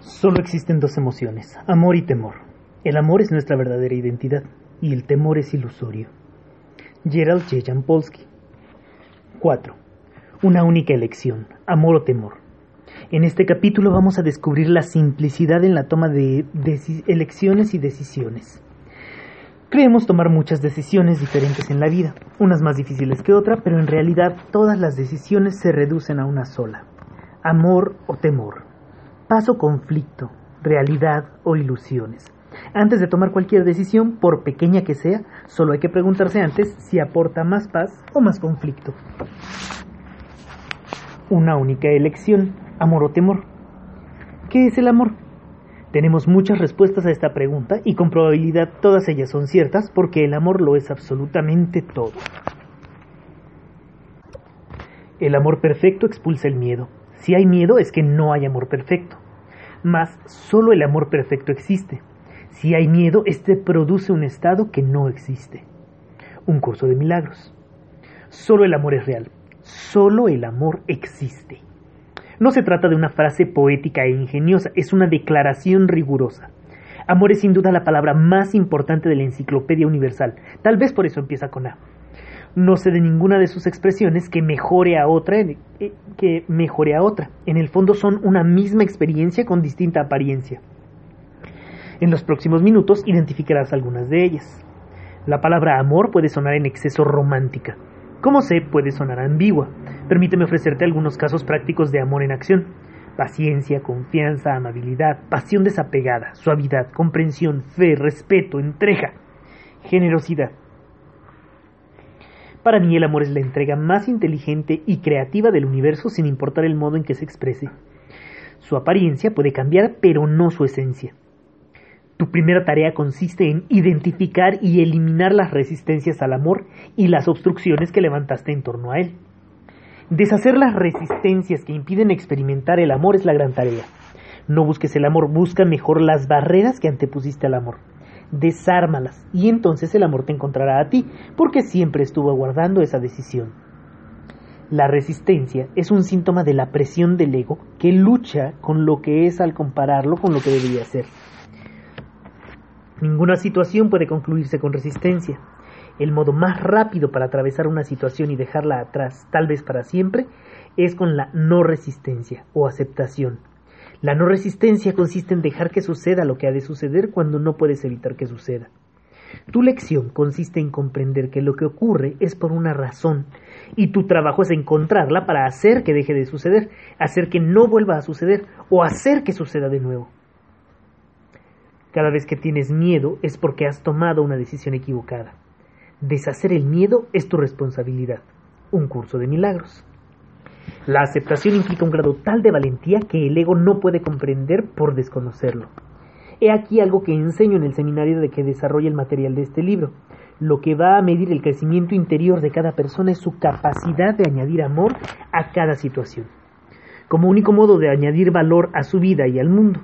Solo existen dos emociones, amor y temor. El amor es nuestra verdadera identidad y el temor es ilusorio. Gerald J. Jampolsky 4. Una única elección, amor o temor. En este capítulo vamos a descubrir la simplicidad en la toma de elecciones y decisiones. Creemos tomar muchas decisiones diferentes en la vida, unas más difíciles que otras, pero en realidad todas las decisiones se reducen a una sola, amor o temor, paso conflicto, realidad o ilusiones. Antes de tomar cualquier decisión, por pequeña que sea, solo hay que preguntarse antes si aporta más paz o más conflicto. Una única elección, amor o temor. ¿Qué es el amor? Tenemos muchas respuestas a esta pregunta y con probabilidad todas ellas son ciertas porque el amor lo es absolutamente todo. El amor perfecto expulsa el miedo. Si hay miedo es que no hay amor perfecto. Mas solo el amor perfecto existe. Si hay miedo, este produce un estado que no existe. Un curso de milagros. Solo el amor es real. Solo el amor existe. No se trata de una frase poética e ingeniosa, es una declaración rigurosa. Amor es sin duda la palabra más importante de la Enciclopedia Universal, tal vez por eso empieza con A. No sé de ninguna de sus expresiones que mejore a otra, eh, que mejore a otra. En el fondo son una misma experiencia con distinta apariencia. En los próximos minutos identificarás algunas de ellas. La palabra amor puede sonar en exceso romántica. Como sé, puede sonar ambigua. Permíteme ofrecerte algunos casos prácticos de amor en acción. Paciencia, confianza, amabilidad, pasión desapegada, suavidad, comprensión, fe, respeto, entrega, generosidad. Para mí el amor es la entrega más inteligente y creativa del universo sin importar el modo en que se exprese. Su apariencia puede cambiar, pero no su esencia. Tu primera tarea consiste en identificar y eliminar las resistencias al amor y las obstrucciones que levantaste en torno a él. Deshacer las resistencias que impiden experimentar el amor es la gran tarea. No busques el amor, busca mejor las barreras que antepusiste al amor. Desármalas y entonces el amor te encontrará a ti, porque siempre estuvo aguardando esa decisión. La resistencia es un síntoma de la presión del ego que lucha con lo que es al compararlo con lo que debería ser. Ninguna situación puede concluirse con resistencia. El modo más rápido para atravesar una situación y dejarla atrás, tal vez para siempre, es con la no resistencia o aceptación. La no resistencia consiste en dejar que suceda lo que ha de suceder cuando no puedes evitar que suceda. Tu lección consiste en comprender que lo que ocurre es por una razón y tu trabajo es encontrarla para hacer que deje de suceder, hacer que no vuelva a suceder o hacer que suceda de nuevo. Cada vez que tienes miedo es porque has tomado una decisión equivocada. Deshacer el miedo es tu responsabilidad. Un curso de milagros. La aceptación implica un grado tal de valentía que el ego no puede comprender por desconocerlo. He aquí algo que enseño en el seminario de que desarrolla el material de este libro. Lo que va a medir el crecimiento interior de cada persona es su capacidad de añadir amor a cada situación, como único modo de añadir valor a su vida y al mundo.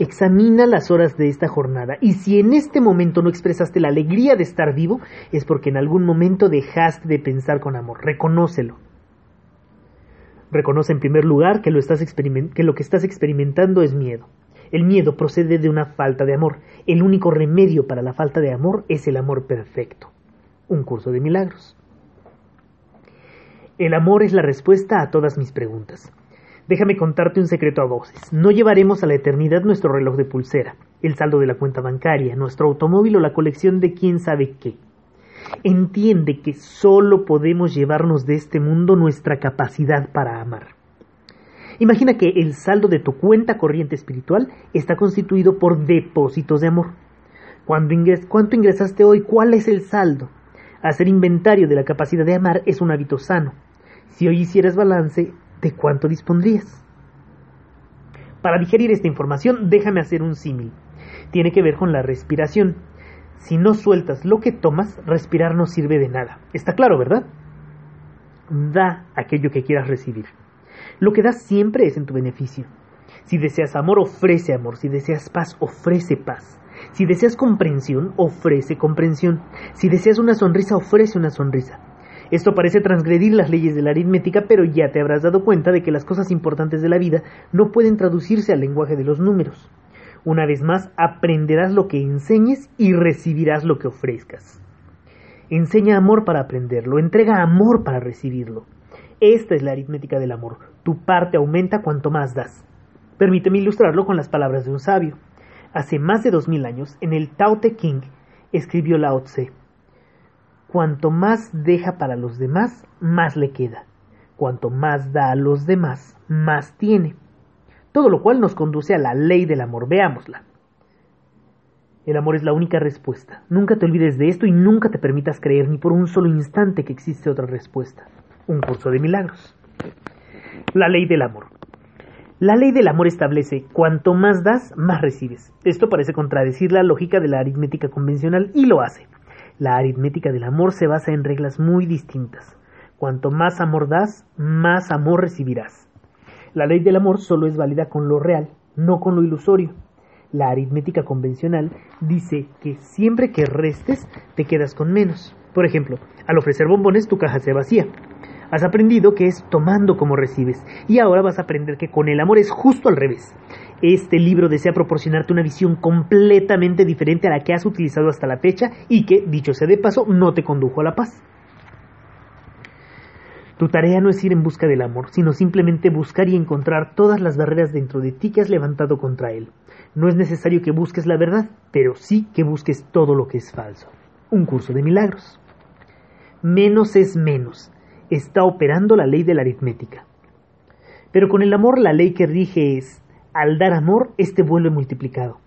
Examina las horas de esta jornada y si en este momento no expresaste la alegría de estar vivo, es porque en algún momento dejaste de pensar con amor. Reconócelo. Reconoce en primer lugar que lo, que lo que estás experimentando es miedo. El miedo procede de una falta de amor. El único remedio para la falta de amor es el amor perfecto. Un curso de milagros. El amor es la respuesta a todas mis preguntas. Déjame contarte un secreto a voces. No llevaremos a la eternidad nuestro reloj de pulsera, el saldo de la cuenta bancaria, nuestro automóvil o la colección de quién sabe qué. Entiende que solo podemos llevarnos de este mundo nuestra capacidad para amar. Imagina que el saldo de tu cuenta corriente espiritual está constituido por depósitos de amor. ¿Cuánto ingresaste hoy? ¿Cuál es el saldo? Hacer inventario de la capacidad de amar es un hábito sano. Si hoy hicieras balance, ¿de cuánto dispondrías? Para digerir esta información, déjame hacer un símil. Tiene que ver con la respiración. Si no sueltas lo que tomas, respirar no sirve de nada. Está claro, ¿verdad? Da aquello que quieras recibir. Lo que das siempre es en tu beneficio. Si deseas amor, ofrece amor. Si deseas paz, ofrece paz. Si deseas comprensión, ofrece comprensión. Si deseas una sonrisa, ofrece una sonrisa. Esto parece transgredir las leyes de la aritmética, pero ya te habrás dado cuenta de que las cosas importantes de la vida no pueden traducirse al lenguaje de los números. Una vez más, aprenderás lo que enseñes y recibirás lo que ofrezcas. Enseña amor para aprenderlo, entrega amor para recibirlo. Esta es la aritmética del amor. Tu parte aumenta cuanto más das. Permíteme ilustrarlo con las palabras de un sabio. Hace más de dos mil años, en el Tao Te King, escribió Lao Tse. Cuanto más deja para los demás, más le queda. Cuanto más da a los demás, más tiene. Todo lo cual nos conduce a la ley del amor. Veámosla. El amor es la única respuesta. Nunca te olvides de esto y nunca te permitas creer ni por un solo instante que existe otra respuesta. Un curso de milagros. La ley del amor. La ley del amor establece cuanto más das, más recibes. Esto parece contradecir la lógica de la aritmética convencional y lo hace. La aritmética del amor se basa en reglas muy distintas. Cuanto más amor das, más amor recibirás. La ley del amor solo es válida con lo real, no con lo ilusorio. La aritmética convencional dice que siempre que restes te quedas con menos. Por ejemplo, al ofrecer bombones tu caja se vacía. Has aprendido que es tomando como recibes y ahora vas a aprender que con el amor es justo al revés. Este libro desea proporcionarte una visión completamente diferente a la que has utilizado hasta la fecha y que, dicho sea de paso, no te condujo a la paz. Tu tarea no es ir en busca del amor, sino simplemente buscar y encontrar todas las barreras dentro de ti que has levantado contra él. No es necesario que busques la verdad, pero sí que busques todo lo que es falso. Un curso de milagros. Menos es menos está operando la ley de la aritmética. Pero con el amor la ley que rige es, al dar amor, este vuelve multiplicado.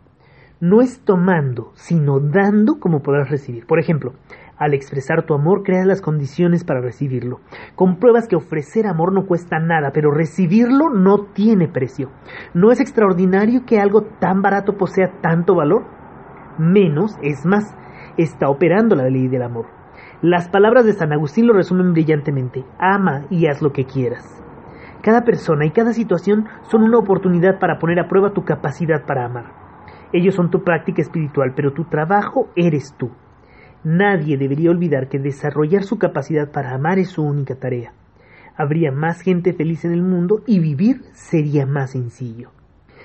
No es tomando, sino dando como podrás recibir. Por ejemplo, al expresar tu amor, creas las condiciones para recibirlo. Compruebas que ofrecer amor no cuesta nada, pero recibirlo no tiene precio. ¿No es extraordinario que algo tan barato posea tanto valor? Menos es más. Está operando la ley del amor. Las palabras de San Agustín lo resumen brillantemente. Ama y haz lo que quieras. Cada persona y cada situación son una oportunidad para poner a prueba tu capacidad para amar. Ellos son tu práctica espiritual, pero tu trabajo eres tú. Nadie debería olvidar que desarrollar su capacidad para amar es su única tarea. Habría más gente feliz en el mundo y vivir sería más sencillo.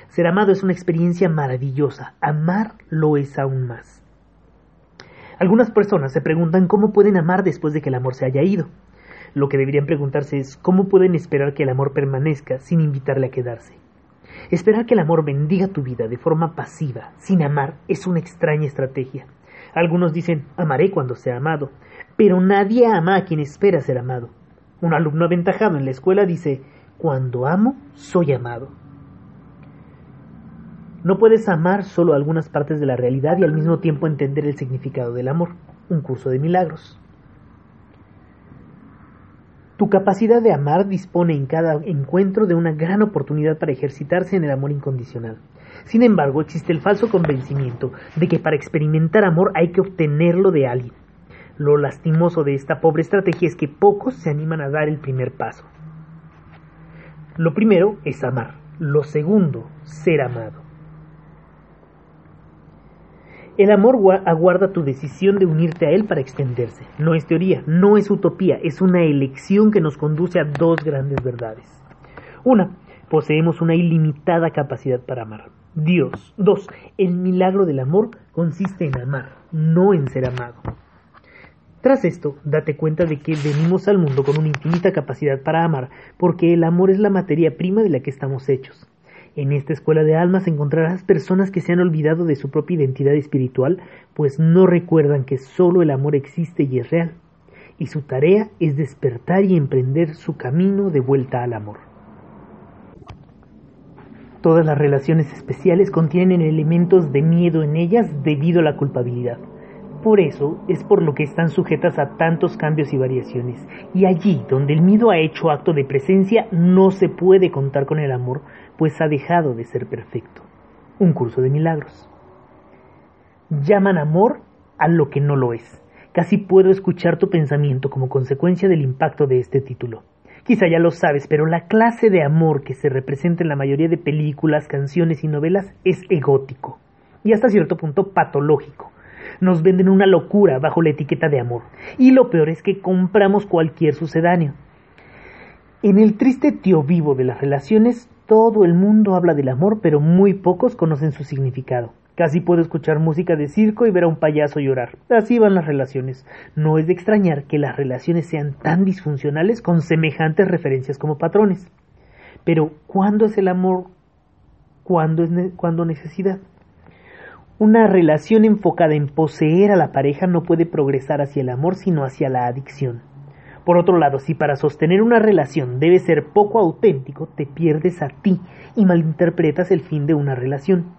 Ser amado es una experiencia maravillosa, amar lo es aún más. Algunas personas se preguntan cómo pueden amar después de que el amor se haya ido. Lo que deberían preguntarse es cómo pueden esperar que el amor permanezca sin invitarle a quedarse. Esperar que el amor bendiga tu vida de forma pasiva, sin amar, es una extraña estrategia. Algunos dicen, amaré cuando sea amado, pero nadie ama a quien espera ser amado. Un alumno aventajado en la escuela dice, cuando amo, soy amado. No puedes amar solo algunas partes de la realidad y al mismo tiempo entender el significado del amor. Un curso de milagros. Tu capacidad de amar dispone en cada encuentro de una gran oportunidad para ejercitarse en el amor incondicional. Sin embargo, existe el falso convencimiento de que para experimentar amor hay que obtenerlo de alguien. Lo lastimoso de esta pobre estrategia es que pocos se animan a dar el primer paso. Lo primero es amar. Lo segundo, ser amado. El amor aguarda tu decisión de unirte a él para extenderse. No es teoría, no es utopía, es una elección que nos conduce a dos grandes verdades. Una, poseemos una ilimitada capacidad para amar. Dios. Dos, el milagro del amor consiste en amar, no en ser amado. Tras esto, date cuenta de que venimos al mundo con una infinita capacidad para amar, porque el amor es la materia prima de la que estamos hechos. En esta escuela de almas encontrarás personas que se han olvidado de su propia identidad espiritual, pues no recuerdan que solo el amor existe y es real, y su tarea es despertar y emprender su camino de vuelta al amor. Todas las relaciones especiales contienen elementos de miedo en ellas debido a la culpabilidad. Por eso es por lo que están sujetas a tantos cambios y variaciones. Y allí donde el miedo ha hecho acto de presencia, no se puede contar con el amor, pues ha dejado de ser perfecto. Un curso de milagros. Llaman amor a lo que no lo es. Casi puedo escuchar tu pensamiento como consecuencia del impacto de este título. Quizá ya lo sabes, pero la clase de amor que se representa en la mayoría de películas, canciones y novelas es egótico y hasta cierto punto patológico. Nos venden una locura bajo la etiqueta de amor. Y lo peor es que compramos cualquier sucedáneo. En el triste tío vivo de las relaciones, todo el mundo habla del amor, pero muy pocos conocen su significado. Casi puedo escuchar música de circo y ver a un payaso llorar. Así van las relaciones. No es de extrañar que las relaciones sean tan disfuncionales con semejantes referencias como patrones. Pero, ¿cuándo es el amor? ¿Cuándo es necesidad? Una relación enfocada en poseer a la pareja no puede progresar hacia el amor, sino hacia la adicción. Por otro lado, si para sostener una relación debe ser poco auténtico, te pierdes a ti y malinterpretas el fin de una relación.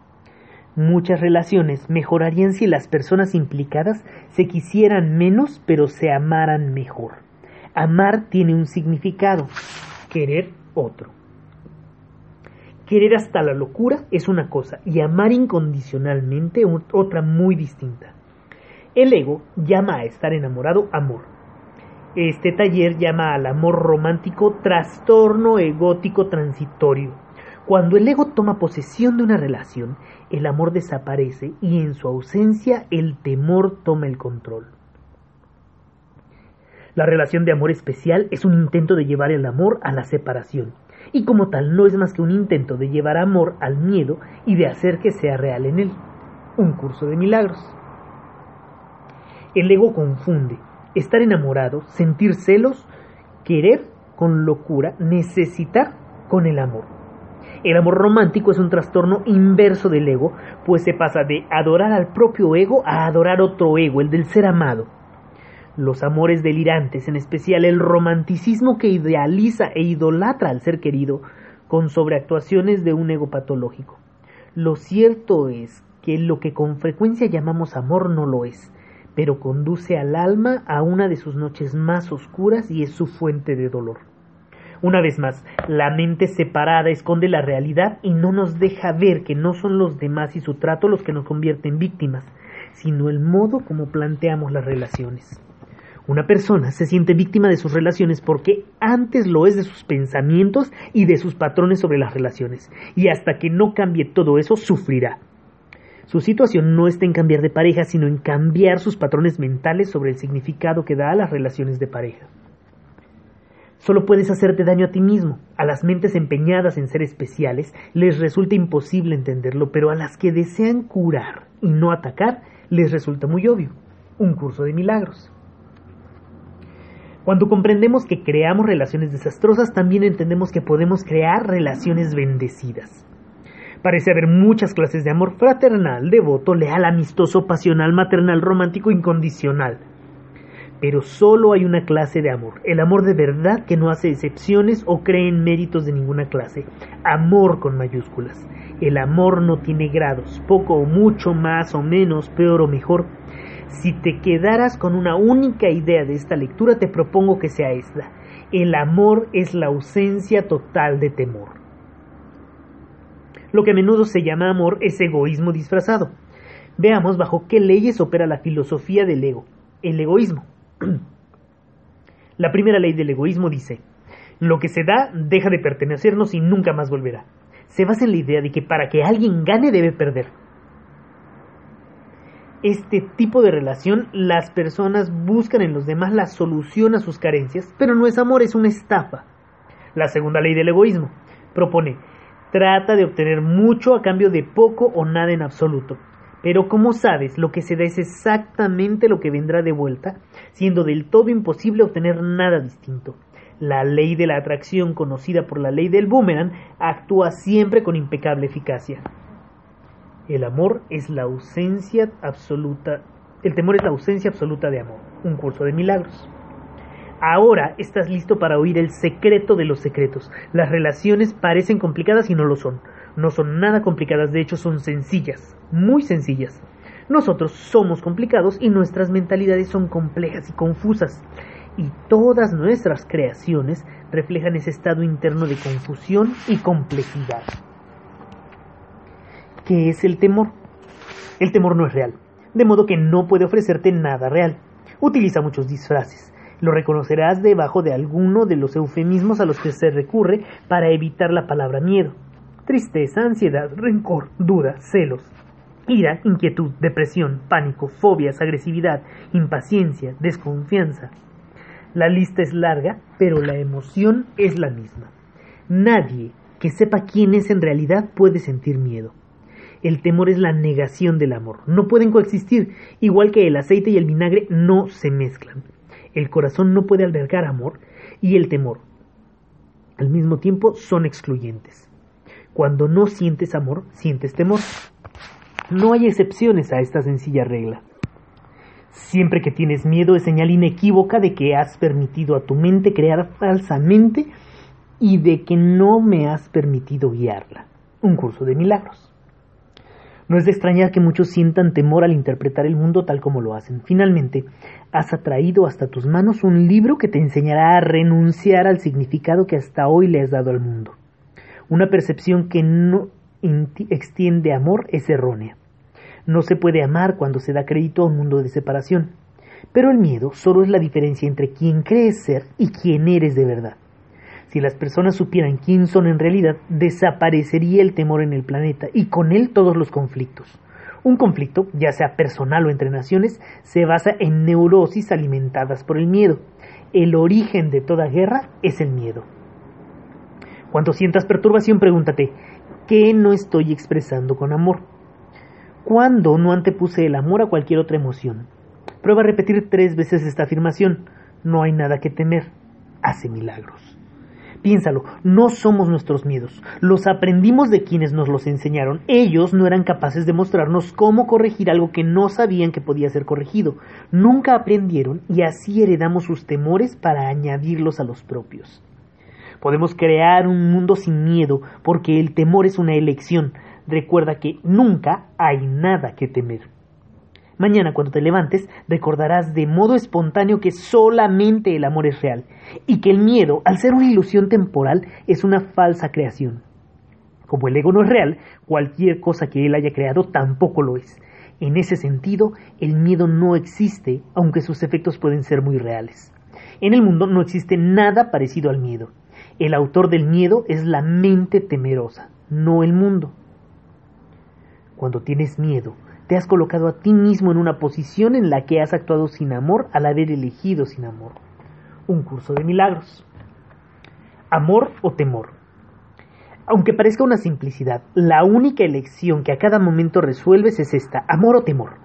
Muchas relaciones mejorarían si las personas implicadas se quisieran menos pero se amaran mejor. Amar tiene un significado, querer otro. Querer hasta la locura es una cosa y amar incondicionalmente otra muy distinta. El ego llama a estar enamorado amor. Este taller llama al amor romántico trastorno egótico transitorio. Cuando el ego toma posesión de una relación, el amor desaparece y en su ausencia el temor toma el control. La relación de amor especial es un intento de llevar el amor a la separación y como tal no es más que un intento de llevar amor al miedo y de hacer que sea real en él. Un curso de milagros. El ego confunde estar enamorado, sentir celos, querer con locura, necesitar con el amor. El amor romántico es un trastorno inverso del ego, pues se pasa de adorar al propio ego a adorar otro ego, el del ser amado los amores delirantes, en especial el romanticismo que idealiza e idolatra al ser querido, con sobreactuaciones de un ego patológico. Lo cierto es que lo que con frecuencia llamamos amor no lo es, pero conduce al alma a una de sus noches más oscuras y es su fuente de dolor. Una vez más, la mente separada esconde la realidad y no nos deja ver que no son los demás y su trato los que nos convierten en víctimas, sino el modo como planteamos las relaciones. Una persona se siente víctima de sus relaciones porque antes lo es de sus pensamientos y de sus patrones sobre las relaciones, y hasta que no cambie todo eso sufrirá. Su situación no está en cambiar de pareja, sino en cambiar sus patrones mentales sobre el significado que da a las relaciones de pareja. Solo puedes hacerte daño a ti mismo. A las mentes empeñadas en ser especiales les resulta imposible entenderlo, pero a las que desean curar y no atacar les resulta muy obvio. Un curso de milagros. Cuando comprendemos que creamos relaciones desastrosas, también entendemos que podemos crear relaciones bendecidas. Parece haber muchas clases de amor fraternal, devoto, leal, amistoso, pasional, maternal, romántico, incondicional. Pero solo hay una clase de amor, el amor de verdad que no hace excepciones o cree en méritos de ninguna clase. Amor con mayúsculas. El amor no tiene grados, poco o mucho, más o menos, peor o mejor. Si te quedaras con una única idea de esta lectura, te propongo que sea esta. El amor es la ausencia total de temor. Lo que a menudo se llama amor es egoísmo disfrazado. Veamos bajo qué leyes opera la filosofía del ego, el egoísmo. La primera ley del egoísmo dice, lo que se da deja de pertenecernos y nunca más volverá. Se basa en la idea de que para que alguien gane debe perder este tipo de relación, las personas buscan en los demás la solución a sus carencias, pero no es amor, es una estafa. La segunda ley del egoísmo propone, trata de obtener mucho a cambio de poco o nada en absoluto. Pero como sabes, lo que se da es exactamente lo que vendrá de vuelta, siendo del todo imposible obtener nada distinto. La ley de la atracción, conocida por la ley del boomerang, actúa siempre con impecable eficacia. El amor es la ausencia absoluta, el temor es la ausencia absoluta de amor. Un curso de milagros. Ahora estás listo para oír el secreto de los secretos. Las relaciones parecen complicadas y no lo son. No son nada complicadas, de hecho son sencillas, muy sencillas. Nosotros somos complicados y nuestras mentalidades son complejas y confusas. Y todas nuestras creaciones reflejan ese estado interno de confusión y complejidad. ¿Qué es el temor? El temor no es real, de modo que no puede ofrecerte nada real. Utiliza muchos disfraces. Lo reconocerás debajo de alguno de los eufemismos a los que se recurre para evitar la palabra miedo. Tristeza, ansiedad, rencor, duda, celos. ira, inquietud, depresión, pánico, fobias, agresividad, impaciencia, desconfianza. La lista es larga, pero la emoción es la misma. Nadie que sepa quién es en realidad puede sentir miedo. El temor es la negación del amor. No pueden coexistir, igual que el aceite y el vinagre no se mezclan. El corazón no puede albergar amor y el temor. Al mismo tiempo son excluyentes. Cuando no sientes amor, sientes temor. No hay excepciones a esta sencilla regla. Siempre que tienes miedo es señal inequívoca de que has permitido a tu mente crear falsamente y de que no me has permitido guiarla. Un curso de milagros. No es de extrañar que muchos sientan temor al interpretar el mundo tal como lo hacen. Finalmente, has atraído hasta tus manos un libro que te enseñará a renunciar al significado que hasta hoy le has dado al mundo. Una percepción que no extiende amor es errónea. No se puede amar cuando se da crédito a un mundo de separación. Pero el miedo solo es la diferencia entre quien crees ser y quién eres de verdad. Si las personas supieran quién son en realidad, desaparecería el temor en el planeta y con él todos los conflictos. Un conflicto, ya sea personal o entre naciones, se basa en neurosis alimentadas por el miedo. El origen de toda guerra es el miedo. Cuando sientas perturbación, pregúntate, ¿qué no estoy expresando con amor? ¿Cuándo no antepuse el amor a cualquier otra emoción? Prueba a repetir tres veces esta afirmación. No hay nada que temer. Hace milagros. Piénsalo, no somos nuestros miedos, los aprendimos de quienes nos los enseñaron. Ellos no eran capaces de mostrarnos cómo corregir algo que no sabían que podía ser corregido. Nunca aprendieron y así heredamos sus temores para añadirlos a los propios. Podemos crear un mundo sin miedo porque el temor es una elección. Recuerda que nunca hay nada que temer. Mañana cuando te levantes recordarás de modo espontáneo que solamente el amor es real y que el miedo, al ser una ilusión temporal, es una falsa creación. Como el ego no es real, cualquier cosa que él haya creado tampoco lo es. En ese sentido, el miedo no existe, aunque sus efectos pueden ser muy reales. En el mundo no existe nada parecido al miedo. El autor del miedo es la mente temerosa, no el mundo. Cuando tienes miedo, te has colocado a ti mismo en una posición en la que has actuado sin amor al haber elegido sin amor. Un curso de milagros. Amor o temor. Aunque parezca una simplicidad, la única elección que a cada momento resuelves es esta, amor o temor.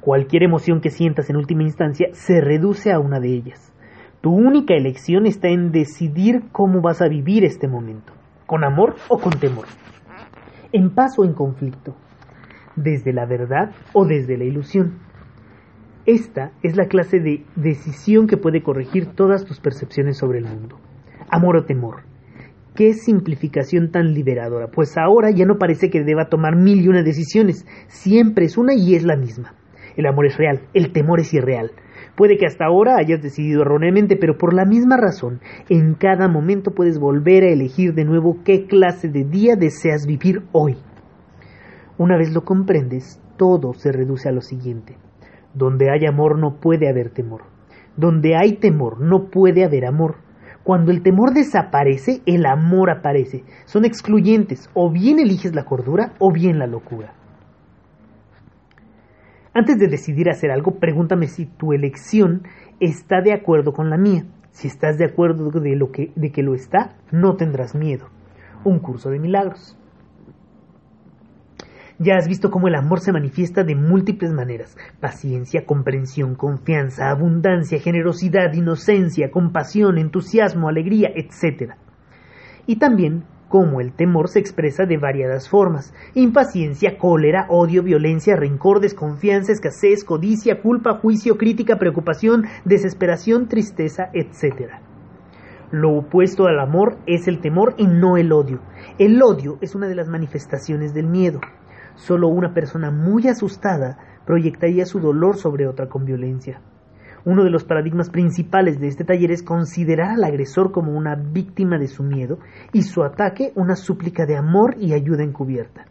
Cualquier emoción que sientas en última instancia se reduce a una de ellas. Tu única elección está en decidir cómo vas a vivir este momento, con amor o con temor, en paz o en conflicto, desde la verdad o desde la ilusión. Esta es la clase de decisión que puede corregir todas tus percepciones sobre el mundo. Amor o temor. Qué simplificación tan liberadora, pues ahora ya no parece que deba tomar mil y una decisiones, siempre es una y es la misma. El amor es real, el temor es irreal. Puede que hasta ahora hayas decidido erróneamente, pero por la misma razón, en cada momento puedes volver a elegir de nuevo qué clase de día deseas vivir hoy. Una vez lo comprendes, todo se reduce a lo siguiente. Donde hay amor no puede haber temor. Donde hay temor no puede haber amor. Cuando el temor desaparece, el amor aparece. Son excluyentes. O bien eliges la cordura o bien la locura. Antes de decidir hacer algo, pregúntame si tu elección está de acuerdo con la mía. Si estás de acuerdo de, lo que, de que lo está, no tendrás miedo. Un curso de milagros. Ya has visto cómo el amor se manifiesta de múltiples maneras. Paciencia, comprensión, confianza, abundancia, generosidad, inocencia, compasión, entusiasmo, alegría, etc. Y también cómo el temor se expresa de variadas formas. Impaciencia, cólera, odio, violencia, rencor, desconfianza, escasez, codicia, culpa, juicio, crítica, preocupación, desesperación, tristeza, etc. Lo opuesto al amor es el temor y no el odio. El odio es una de las manifestaciones del miedo. Solo una persona muy asustada proyectaría su dolor sobre otra con violencia. Uno de los paradigmas principales de este taller es considerar al agresor como una víctima de su miedo y su ataque una súplica de amor y ayuda encubierta.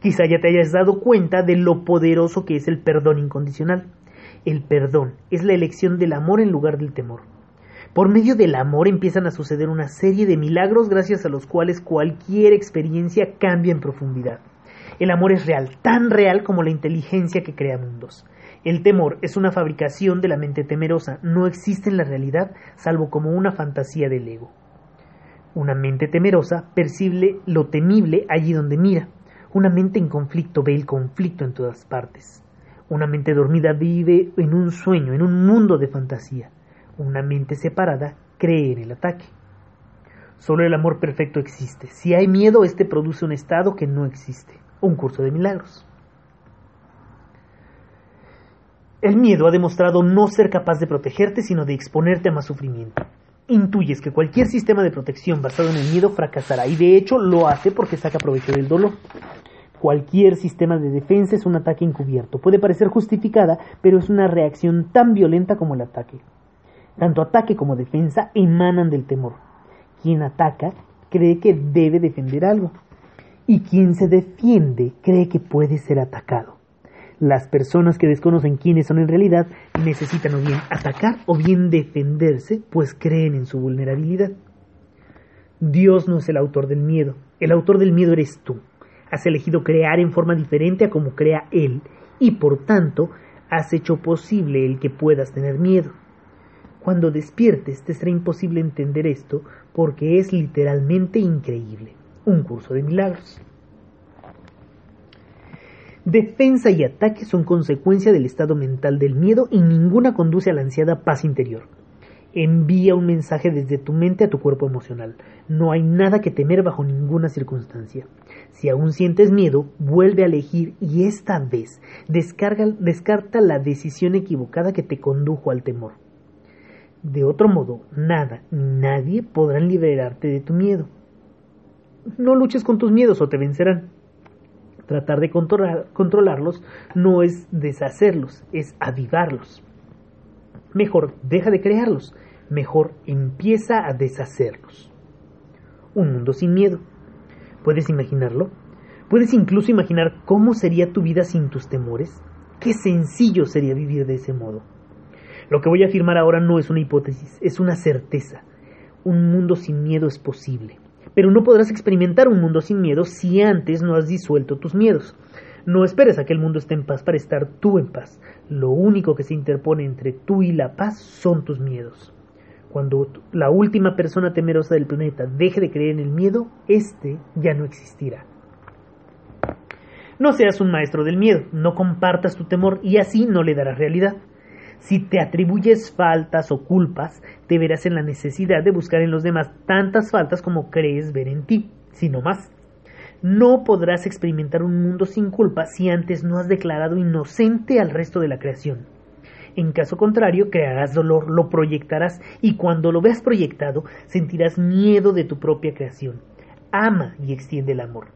Quizá ya te hayas dado cuenta de lo poderoso que es el perdón incondicional. El perdón es la elección del amor en lugar del temor. Por medio del amor empiezan a suceder una serie de milagros gracias a los cuales cualquier experiencia cambia en profundidad. El amor es real, tan real como la inteligencia que crea mundos. El temor es una fabricación de la mente temerosa, no existe en la realidad salvo como una fantasía del ego. Una mente temerosa percibe lo temible allí donde mira. Una mente en conflicto ve el conflicto en todas partes. Una mente dormida vive en un sueño, en un mundo de fantasía. Una mente separada cree en el ataque. Solo el amor perfecto existe. Si hay miedo, este produce un estado que no existe. Un curso de milagros. El miedo ha demostrado no ser capaz de protegerte, sino de exponerte a más sufrimiento. Intuyes que cualquier sistema de protección basado en el miedo fracasará y de hecho lo hace porque saca provecho del dolor. Cualquier sistema de defensa es un ataque encubierto. Puede parecer justificada, pero es una reacción tan violenta como el ataque. Tanto ataque como defensa emanan del temor. Quien ataca cree que debe defender algo y quien se defiende cree que puede ser atacado. Las personas que desconocen quiénes son en realidad necesitan o bien atacar o bien defenderse, pues creen en su vulnerabilidad. Dios no es el autor del miedo, el autor del miedo eres tú. Has elegido crear en forma diferente a como crea Él y por tanto has hecho posible el que puedas tener miedo. Cuando despiertes te será imposible entender esto porque es literalmente increíble. Un curso de milagros. Defensa y ataque son consecuencia del estado mental del miedo y ninguna conduce a la ansiada paz interior. Envía un mensaje desde tu mente a tu cuerpo emocional. No hay nada que temer bajo ninguna circunstancia. Si aún sientes miedo, vuelve a elegir y esta vez descarta la decisión equivocada que te condujo al temor. De otro modo, nada ni nadie podrán liberarte de tu miedo. No luches con tus miedos o te vencerán. Tratar de controlarlos no es deshacerlos, es avivarlos. Mejor deja de crearlos, mejor empieza a deshacerlos. Un mundo sin miedo. ¿Puedes imaginarlo? ¿Puedes incluso imaginar cómo sería tu vida sin tus temores? Qué sencillo sería vivir de ese modo. Lo que voy a afirmar ahora no es una hipótesis, es una certeza. Un mundo sin miedo es posible. Pero no podrás experimentar un mundo sin miedo si antes no has disuelto tus miedos. No esperes a que el mundo esté en paz para estar tú en paz. Lo único que se interpone entre tú y la paz son tus miedos. Cuando la última persona temerosa del planeta deje de creer en el miedo, éste ya no existirá. No seas un maestro del miedo, no compartas tu temor y así no le darás realidad. Si te atribuyes faltas o culpas, te verás en la necesidad de buscar en los demás tantas faltas como crees ver en ti, si no más. No podrás experimentar un mundo sin culpa si antes no has declarado inocente al resto de la creación. En caso contrario, crearás dolor, lo proyectarás y cuando lo veas proyectado, sentirás miedo de tu propia creación. Ama y extiende el amor.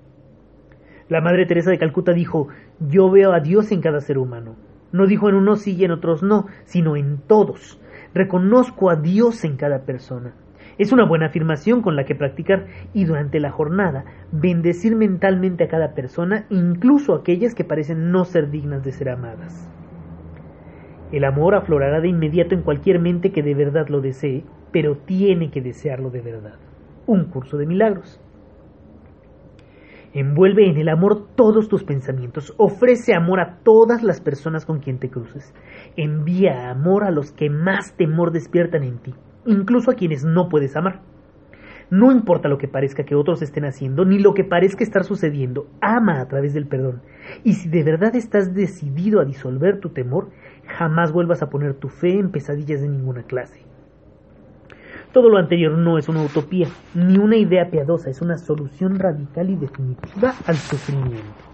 La Madre Teresa de Calcuta dijo, yo veo a Dios en cada ser humano. No dijo en unos sí y en otros no, sino en todos. Reconozco a Dios en cada persona. Es una buena afirmación con la que practicar y durante la jornada bendecir mentalmente a cada persona, incluso aquellas que parecen no ser dignas de ser amadas. El amor aflorará de inmediato en cualquier mente que de verdad lo desee, pero tiene que desearlo de verdad. Un curso de milagros. Envuelve en el amor todos tus pensamientos. Ofrece amor a todas las personas con quien te cruces. Envía amor a los que más temor despiertan en ti, incluso a quienes no puedes amar. No importa lo que parezca que otros estén haciendo, ni lo que parezca estar sucediendo, ama a través del perdón. Y si de verdad estás decidido a disolver tu temor, jamás vuelvas a poner tu fe en pesadillas de ninguna clase. Todo lo anterior no es una utopía, ni una idea piadosa, es una solución radical y definitiva al sufrimiento.